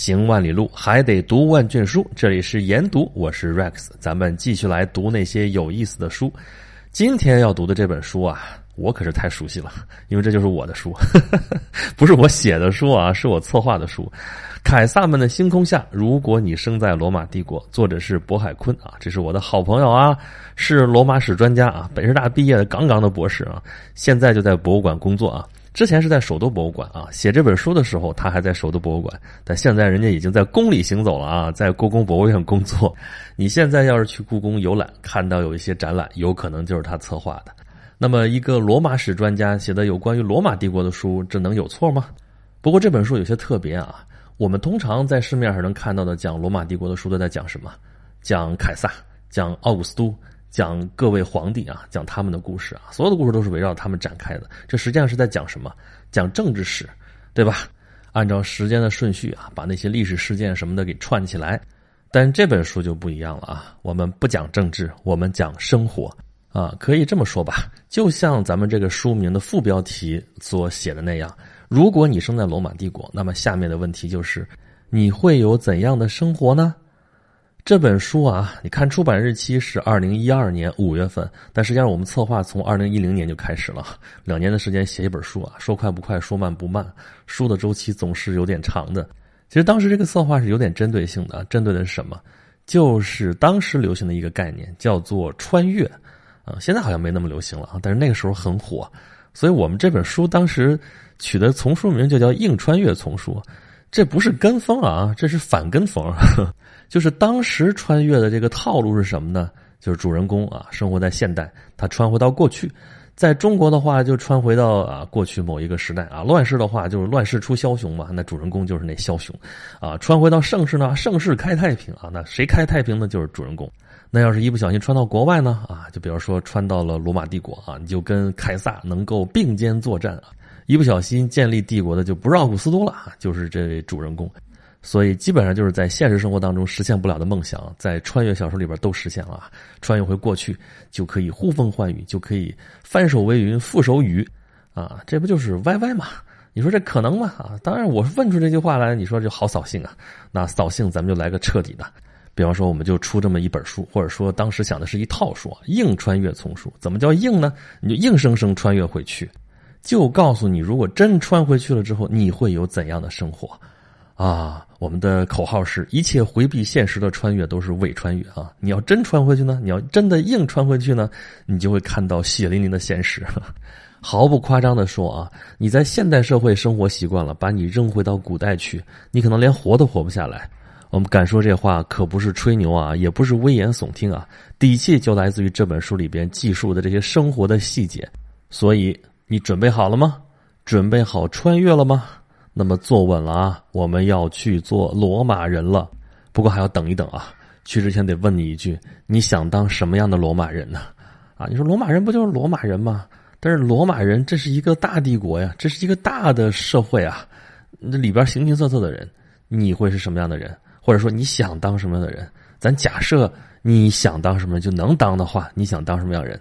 行万里路，还得读万卷书。这里是研读，我是 Rex，咱们继续来读那些有意思的书。今天要读的这本书啊，我可是太熟悉了，因为这就是我的书，不是我写的书啊，是我策划的书。凯撒们的星空下，如果你生在罗马帝国，作者是渤海坤啊，这是我的好朋友啊，是罗马史专家啊，北师大毕业的杠杠的博士啊，现在就在博物馆工作啊。之前是在首都博物馆啊，写这本书的时候他还在首都博物馆，但现在人家已经在宫里行走了啊，在故宫博物院工作。你现在要是去故宫游览，看到有一些展览，有可能就是他策划的。那么，一个罗马史专家写的有关于罗马帝国的书，这能有错吗？不过这本书有些特别啊，我们通常在市面上能看到的讲罗马帝国的书都在讲什么？讲凯撒，讲奥古斯都。讲各位皇帝啊，讲他们的故事啊，所有的故事都是围绕他们展开的。这实际上是在讲什么？讲政治史，对吧？按照时间的顺序啊，把那些历史事件什么的给串起来。但这本书就不一样了啊，我们不讲政治，我们讲生活啊，可以这么说吧？就像咱们这个书名的副标题所写的那样，如果你生在罗马帝国，那么下面的问题就是，你会有怎样的生活呢？这本书啊，你看出版日期是二零一二年五月份，但实际上我们策划从二零一零年就开始了，两年的时间写一本书啊，说快不快，说慢不慢，书的周期总是有点长的。其实当时这个策划是有点针对性的，针对的是什么？就是当时流行的一个概念，叫做穿越啊，现在好像没那么流行了啊，但是那个时候很火，所以我们这本书当时取的丛书名就叫《硬穿越丛书》，这不是跟风啊，这是反跟风。就是当时穿越的这个套路是什么呢？就是主人公啊，生活在现代，他穿回到过去，在中国的话就穿回到啊过去某一个时代啊，乱世的话就是乱世出枭雄嘛，那主人公就是那枭雄，啊，穿回到盛世呢，盛世开太平啊，那谁开太平呢？就是主人公。那要是一不小心穿到国外呢，啊，就比方说穿到了罗马帝国啊，你就跟凯撒能够并肩作战啊，一不小心建立帝国的就不是奥古斯都了啊，就是这位主人公。所以基本上就是在现实生活当中实现不了的梦想，在穿越小说里边都实现了。穿越回过去就可以呼风唤雨，就可以翻手为云覆手雨，啊，这不就是歪歪吗？你说这可能吗？啊，当然，我问出这句话来，你说就好扫兴啊。那扫兴，咱们就来个彻底的，比方说，我们就出这么一本书，或者说当时想的是一套书，硬穿越丛书。怎么叫硬呢？你就硬生生穿越回去，就告诉你，如果真穿回去了之后，你会有怎样的生活。啊，我们的口号是一切回避现实的穿越都是伪穿越啊！你要真穿回去呢，你要真的硬穿回去呢，你就会看到血淋淋的现实。毫不夸张的说啊，你在现代社会生活习惯了，把你扔回到古代去，你可能连活都活不下来。我们敢说这话可不是吹牛啊，也不是危言耸听啊，底气就来自于这本书里边记述的这些生活的细节。所以，你准备好了吗？准备好穿越了吗？那么坐稳了啊！我们要去做罗马人了，不过还要等一等啊。去之前得问你一句：你想当什么样的罗马人呢？啊，你说罗马人不就是罗马人吗？但是罗马人这是一个大帝国呀，这是一个大的社会啊，那里边形形色色的人，你会是什么样的人？或者说你想当什么样的人？咱假设你想当什么就能当的话，你想当什么样人？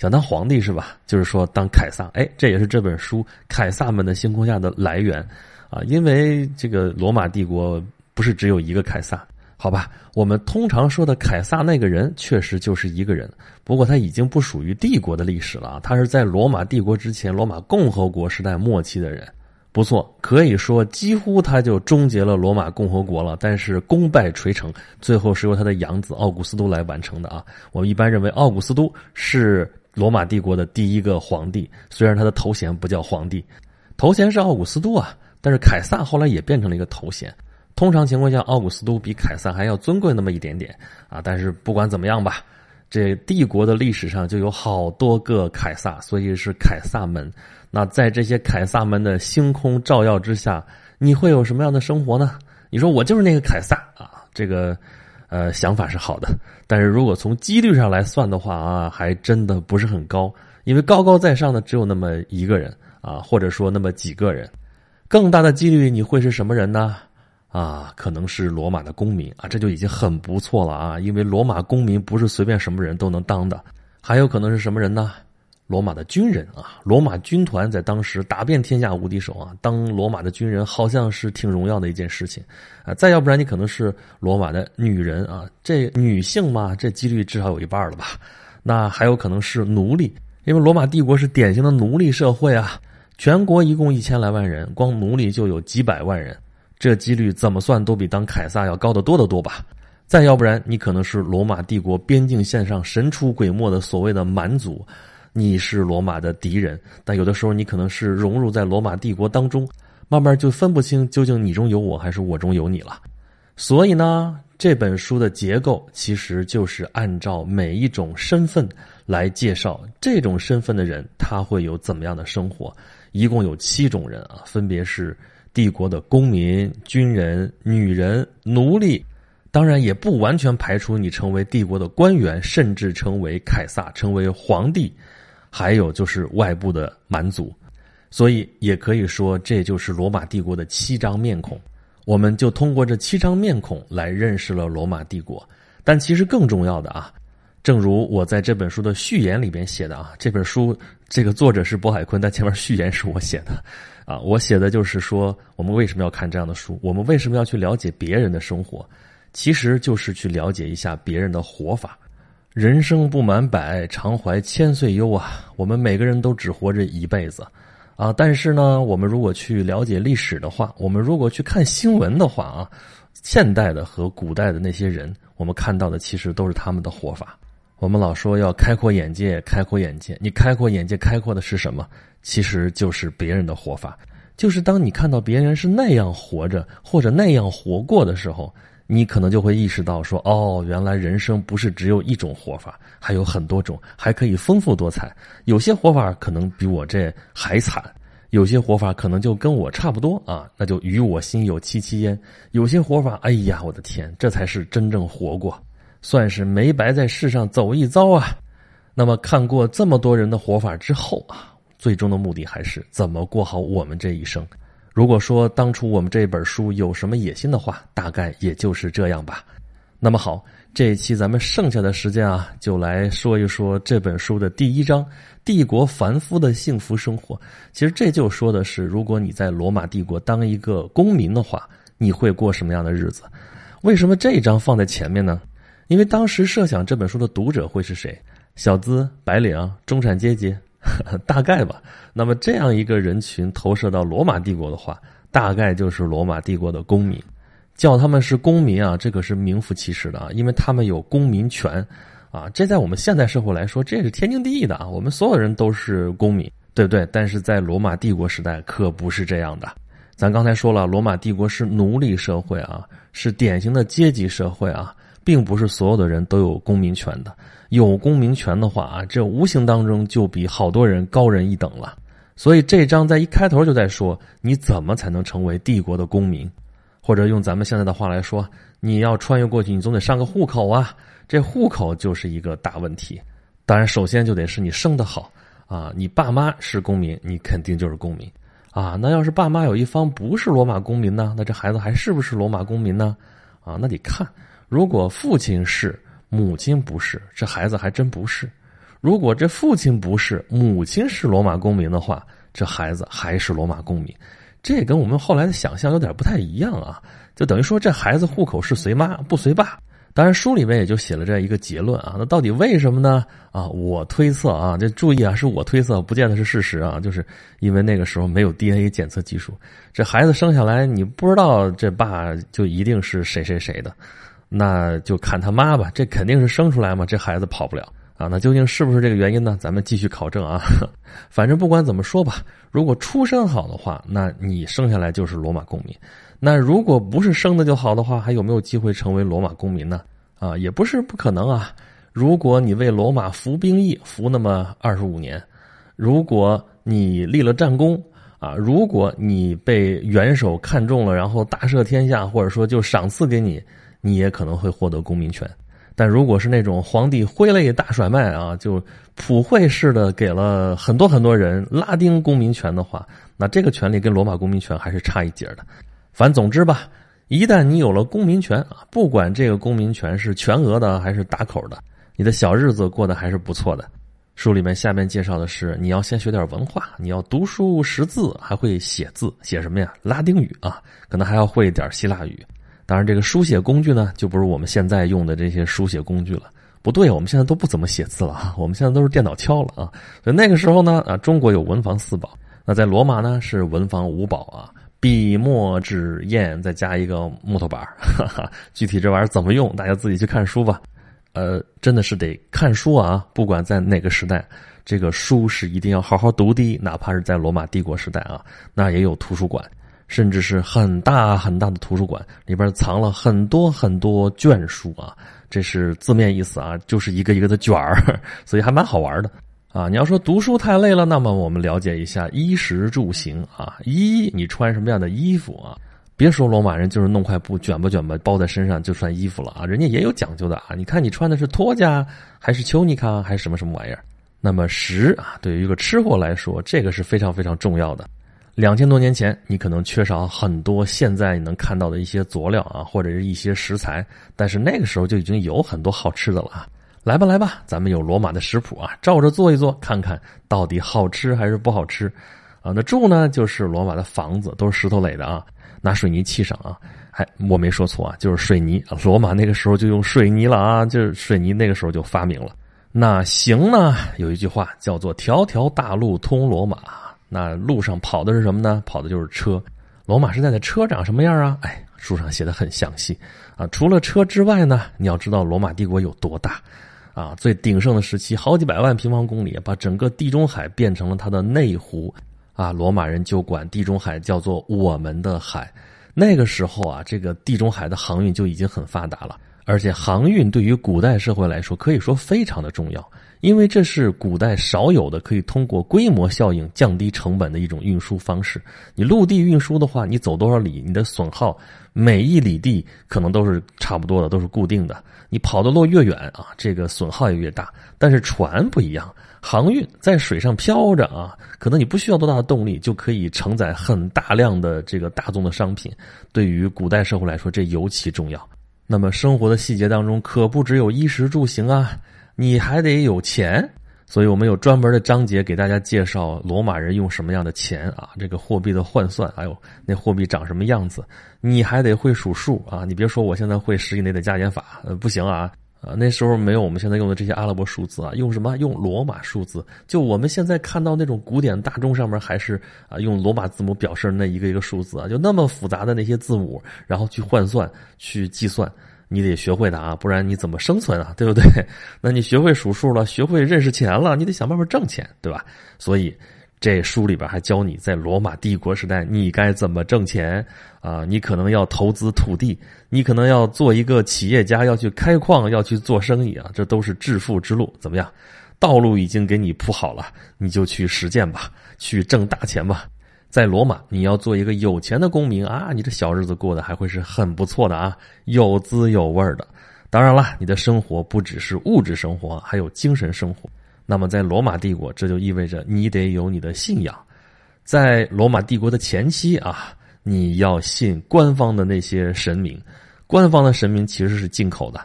想当皇帝是吧？就是说当凯撒。哎，这也是这本书《凯撒们的星空下的》来源。啊，因为这个罗马帝国不是只有一个凯撒，好吧？我们通常说的凯撒那个人确实就是一个人，不过他已经不属于帝国的历史了啊，他是在罗马帝国之前，罗马共和国时代末期的人。不错，可以说几乎他就终结了罗马共和国了，但是功败垂成，最后是由他的养子奥古斯都来完成的啊。我们一般认为奥古斯都是罗马帝国的第一个皇帝，虽然他的头衔不叫皇帝，头衔是奥古斯都啊。但是凯撒后来也变成了一个头衔，通常情况下，奥古斯都比凯撒还要尊贵那么一点点啊。但是不管怎么样吧，这帝国的历史上就有好多个凯撒，所以是凯撒门。那在这些凯撒门的星空照耀之下，你会有什么样的生活呢？你说我就是那个凯撒啊，这个呃想法是好的，但是如果从几率上来算的话啊，还真的不是很高，因为高高在上的只有那么一个人啊，或者说那么几个人。更大的几率你会是什么人呢？啊，可能是罗马的公民啊，这就已经很不错了啊，因为罗马公民不是随便什么人都能当的。还有可能是什么人呢？罗马的军人啊，罗马军团在当时打遍天下无敌手啊，当罗马的军人好像是挺荣耀的一件事情啊。再要不然你可能是罗马的女人啊，这女性嘛，这几率至少有一半了吧？那还有可能是奴隶，因为罗马帝国是典型的奴隶社会啊。全国一共一千来万人，光奴隶就有几百万人，这几率怎么算都比当凯撒要高得多得多吧？再要不然，你可能是罗马帝国边境线上神出鬼没的所谓的蛮族，你是罗马的敌人。但有的时候，你可能是融入在罗马帝国当中，慢慢就分不清究竟你中有我还是我中有你了。所以呢，这本书的结构其实就是按照每一种身份来介绍这种身份的人他会有怎么样的生活。一共有七种人啊，分别是帝国的公民、军人、女人、奴隶，当然也不完全排除你成为帝国的官员，甚至成为凯撒、成为皇帝，还有就是外部的蛮族，所以也可以说这就是罗马帝国的七张面孔。我们就通过这七张面孔来认识了罗马帝国，但其实更重要的啊。正如我在这本书的序言里边写的啊，这本书这个作者是渤海坤，但前面序言是我写的，啊，我写的就是说我们为什么要看这样的书，我们为什么要去了解别人的生活，其实就是去了解一下别人的活法。人生不满百，常怀千岁忧啊，我们每个人都只活着一辈子，啊，但是呢，我们如果去了解历史的话，我们如果去看新闻的话啊，现代的和古代的那些人，我们看到的其实都是他们的活法。我们老说要开阔眼界，开阔眼界。你开阔眼界，开阔的是什么？其实就是别人的活法。就是当你看到别人是那样活着，或者那样活过的时候，你可能就会意识到说：哦，原来人生不是只有一种活法，还有很多种，还可以丰富多彩。有些活法可能比我这还惨，有些活法可能就跟我差不多啊，那就与我心有戚戚焉。有些活法，哎呀，我的天，这才是真正活过。算是没白在世上走一遭啊！那么看过这么多人的活法之后啊，最终的目的还是怎么过好我们这一生。如果说当初我们这本书有什么野心的话，大概也就是这样吧。那么好，这一期咱们剩下的时间啊，就来说一说这本书的第一章——帝国凡夫的幸福生活。其实这就说的是，如果你在罗马帝国当一个公民的话，你会过什么样的日子？为什么这一章放在前面呢？因为当时设想这本书的读者会是谁？小资、白领、中产阶级，大概吧。那么这样一个人群投射到罗马帝国的话，大概就是罗马帝国的公民。叫他们是公民啊，这可是名副其实的啊，因为他们有公民权啊。这在我们现代社会来说，这是天经地义的啊。我们所有人都是公民，对不对？但是在罗马帝国时代可不是这样的。咱刚才说了，罗马帝国是奴隶社会啊，是典型的阶级社会啊。并不是所有的人都有公民权的，有公民权的话啊，这无形当中就比好多人高人一等了。所以这章在一开头就在说，你怎么才能成为帝国的公民？或者用咱们现在的话来说，你要穿越过去，你总得上个户口啊。这户口就是一个大问题。当然，首先就得是你生得好啊，你爸妈是公民，你肯定就是公民啊。那要是爸妈有一方不是罗马公民呢？那这孩子还是不是罗马公民呢？啊，那得看。如果父亲是，母亲不是，这孩子还真不是；如果这父亲不是，母亲是罗马公民的话，这孩子还是罗马公民。这跟我们后来的想象有点不太一样啊！就等于说，这孩子户口是随妈不随爸。当然，书里面也就写了这样一个结论啊。那到底为什么呢？啊，我推测啊，这注意啊，是我推测，不见得是事实啊。就是因为那个时候没有 DNA 检测技术，这孩子生下来你不知道这爸就一定是谁谁谁的。那就看他妈吧，这肯定是生出来嘛，这孩子跑不了啊。那究竟是不是这个原因呢？咱们继续考证啊。反正不管怎么说吧，如果出身好的话，那你生下来就是罗马公民；那如果不是生的就好的话，还有没有机会成为罗马公民呢？啊，也不是不可能啊。如果你为罗马服兵役，服那么二十五年；如果你立了战功啊，如果你被元首看中了，然后大赦天下，或者说就赏赐给你。你也可能会获得公民权，但如果是那种皇帝挥泪大甩卖啊，就普惠式的给了很多很多人拉丁公民权的话，那这个权利跟罗马公民权还是差一截的。反总之吧，一旦你有了公民权啊，不管这个公民权是全额的还是打口的，你的小日子过得还是不错的。书里面下面介绍的是，你要先学点文化，你要读书识字，还会写字，写什么呀？拉丁语啊，可能还要会一点希腊语。当然，这个书写工具呢，就不是我们现在用的这些书写工具了。不对，我们现在都不怎么写字了啊，我们现在都是电脑敲了啊。所以那个时候呢，啊，中国有文房四宝，那在罗马呢是文房五宝啊，笔墨纸砚，再加一个木头板哈哈，具体这玩意儿怎么用，大家自己去看书吧。呃，真的是得看书啊！不管在哪个时代，这个书是一定要好好读的。哪怕是在罗马帝国时代啊，那也有图书馆，甚至是很大很大的图书馆，里边藏了很多很多卷书啊。这是字面意思啊，就是一个一个的卷儿，所以还蛮好玩的啊。你要说读书太累了，那么我们了解一下衣食住行啊，衣你穿什么样的衣服啊？别说罗马人就是弄块布卷吧卷吧包在身上就算衣服了啊，人家也有讲究的啊。你看你穿的是托加还是丘尼卡还是什么什么玩意儿？那么食啊，对于一个吃货来说，这个是非常非常重要的。两千多年前，你可能缺少很多现在你能看到的一些佐料啊，或者是一些食材，但是那个时候就已经有很多好吃的了啊。来吧来吧，咱们有罗马的食谱啊，照着做一做，看看到底好吃还是不好吃啊。那住呢，就是罗马的房子，都是石头垒的啊。拿水泥砌上啊，哎我没说错啊，就是水泥。罗马那个时候就用水泥了啊，就是水泥那个时候就发明了。那行呢，有一句话叫做“条条大路通罗马”。那路上跑的是什么呢？跑的就是车。罗马时代的车长什么样啊？哎，书上写的很详细啊。除了车之外呢，你要知道罗马帝国有多大啊？最鼎盛的时期，好几百万平方公里，把整个地中海变成了它的内湖。啊，罗马人就管地中海叫做我们的海。那个时候啊，这个地中海的航运就已经很发达了，而且航运对于古代社会来说可以说非常的重要，因为这是古代少有的可以通过规模效应降低成本的一种运输方式。你陆地运输的话，你走多少里，你的损耗每一里地可能都是差不多的，都是固定的。你跑的路越远啊，这个损耗也越大。但是船不一样。航运在水上漂着啊，可能你不需要多大的动力就可以承载很大量的这个大宗的商品。对于古代社会来说，这尤其重要。那么生活的细节当中，可不只有衣食住行啊，你还得有钱。所以我们有专门的章节给大家介绍罗马人用什么样的钱啊，这个货币的换算，还有那货币长什么样子。你还得会数数啊，你别说我现在会十以内的加减法，呃，不行啊。啊，那时候没有我们现在用的这些阿拉伯数字啊，用什么？用罗马数字。就我们现在看到那种古典大钟上面，还是啊用罗马字母表示那一个一个数字啊，就那么复杂的那些字母，然后去换算、去计算，你得学会的啊，不然你怎么生存啊？对不对？那你学会数数了，学会认识钱了，你得想办法挣钱，对吧？所以。这书里边还教你在罗马帝国时代你该怎么挣钱啊？你可能要投资土地，你可能要做一个企业家，要去开矿，要去做生意啊！这都是致富之路。怎么样？道路已经给你铺好了，你就去实践吧，去挣大钱吧。在罗马，你要做一个有钱的公民啊！你这小日子过得还会是很不错的啊，有滋有味的。当然了，你的生活不只是物质生活，还有精神生活。那么，在罗马帝国，这就意味着你得有你的信仰。在罗马帝国的前期啊，你要信官方的那些神明。官方的神明其实是进口的，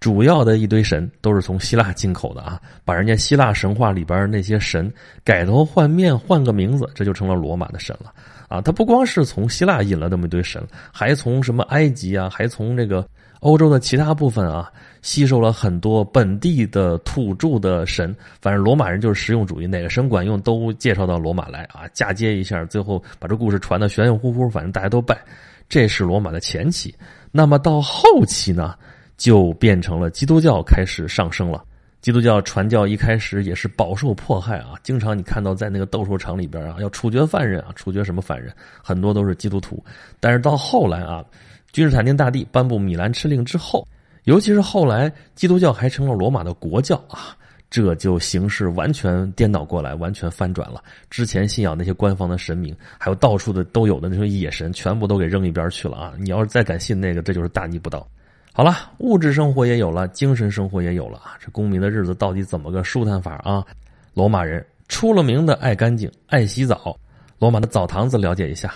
主要的一堆神都是从希腊进口的啊。把人家希腊神话里边那些神改头换面，换个名字，这就成了罗马的神了啊。他不光是从希腊引了那么一堆神，还从什么埃及啊，还从这个。欧洲的其他部分啊，吸收了很多本地的土著的神，反正罗马人就是实用主义，哪个神管用都介绍到罗马来啊，嫁接一下，最后把这故事传的玄玄乎乎，反正大家都拜。这是罗马的前期，那么到后期呢，就变成了基督教开始上升了。基督教传教一开始也是饱受迫害啊，经常你看到在那个斗兽场里边啊，要处决犯人啊，处决什么犯人，很多都是基督徒。但是到后来啊。君士坦丁大帝颁布米兰敕令之后，尤其是后来基督教还成了罗马的国教啊，这就形势完全颠倒过来，完全翻转了。之前信仰那些官方的神明，还有到处的都有的那种野神，全部都给扔一边去了啊！你要是再敢信那个，这就是大逆不道。好了，物质生活也有了，精神生活也有了啊！这公民的日子到底怎么个舒坦法啊？罗马人出了名的爱干净，爱洗澡。罗马的澡堂子了解一下。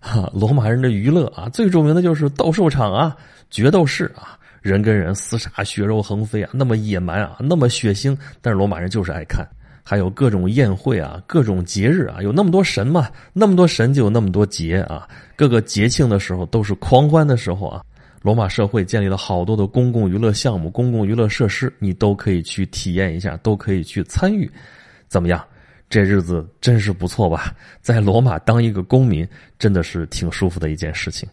哈，罗马人的娱乐啊，最著名的就是斗兽场啊，决斗士啊，人跟人厮杀，血肉横飞啊，那么野蛮啊，那么血腥，但是罗马人就是爱看。还有各种宴会啊，各种节日啊，有那么多神嘛，那么多神就有那么多节啊。各个节庆的时候都是狂欢的时候啊。罗马社会建立了好多的公共娱乐项目、公共娱乐设施，你都可以去体验一下，都可以去参与。怎么样？这日子真是不错吧？在罗马当一个公民，真的是挺舒服的一件事情。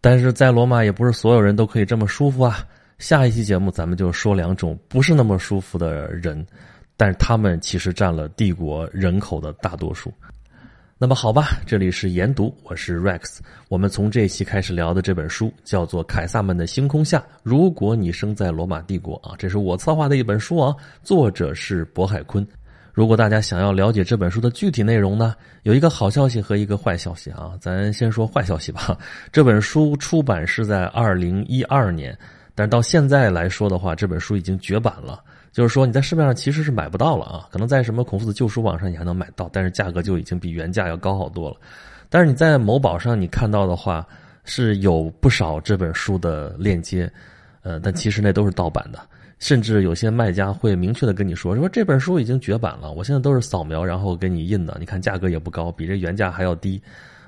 但是在罗马也不是所有人都可以这么舒服啊。下一期节目咱们就说两种不是那么舒服的人。但是他们其实占了帝国人口的大多数。那么好吧，这里是研读，我是 Rex。我们从这一期开始聊的这本书叫做《凯撒们的星空下》。如果你生在罗马帝国啊，这是我策划的一本书啊，作者是渤海坤。如果大家想要了解这本书的具体内容呢，有一个好消息和一个坏消息啊。咱先说坏消息吧。这本书出版是在二零一二年，但是到现在来说的话，这本书已经绝版了。就是说，你在市面上其实是买不到了啊，可能在什么孔夫子旧书网上你还能买到，但是价格就已经比原价要高好多了。但是你在某宝上你看到的话，是有不少这本书的链接，呃，但其实那都是盗版的，甚至有些卖家会明确的跟你说，说这本书已经绝版了，我现在都是扫描然后给你印的，你看价格也不高，比这原价还要低，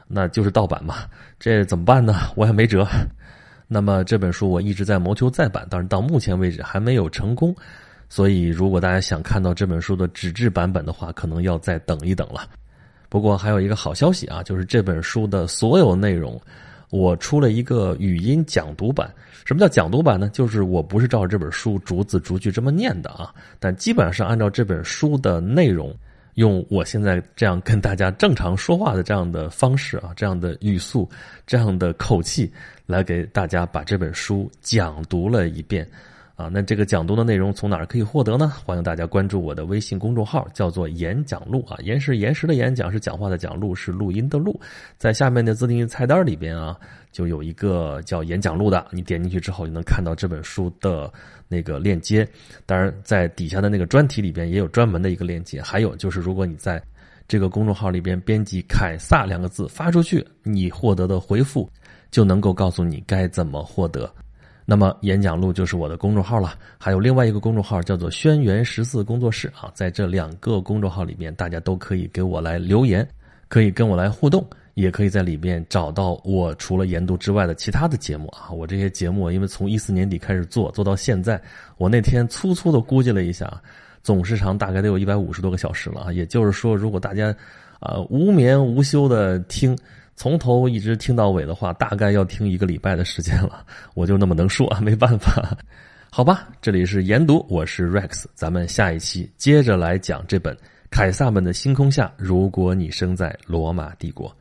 那就是盗版嘛，这怎么办呢？我也没辙。那么这本书我一直在谋求再版，但是到目前为止还没有成功。所以，如果大家想看到这本书的纸质版本的话，可能要再等一等了。不过还有一个好消息啊，就是这本书的所有内容，我出了一个语音讲读版。什么叫讲读版呢？就是我不是照着这本书逐字逐句这么念的啊，但基本上按照这本书的内容，用我现在这样跟大家正常说话的这样的方式啊，这样的语速，这样的口气，来给大家把这本书讲读了一遍。啊，那这个讲读的内容从哪儿可以获得呢？欢迎大家关注我的微信公众号，叫做“演讲录”啊，言是岩石的演讲是讲话的讲，录是录音的录，在下面的自定义菜单里边啊，就有一个叫“演讲录”的，你点进去之后，就能看到这本书的那个链接。当然，在底下的那个专题里边也有专门的一个链接。还有就是，如果你在这个公众号里边编辑“凯撒”两个字发出去，你获得的回复就能够告诉你该怎么获得。那么演讲录就是我的公众号了，还有另外一个公众号叫做轩辕十四工作室啊，在这两个公众号里面，大家都可以给我来留言，可以跟我来互动，也可以在里面找到我除了研读之外的其他的节目啊。我这些节目因为从一四年底开始做，做到现在，我那天粗粗的估计了一下，总时长大概得有一百五十多个小时了啊。也就是说，如果大家啊无眠无休的听。从头一直听到尾的话，大概要听一个礼拜的时间了。我就那么能说，没办法。好吧，这里是研读，我是 Rex，咱们下一期接着来讲这本《凯撒们的星空下》。如果你生在罗马帝国。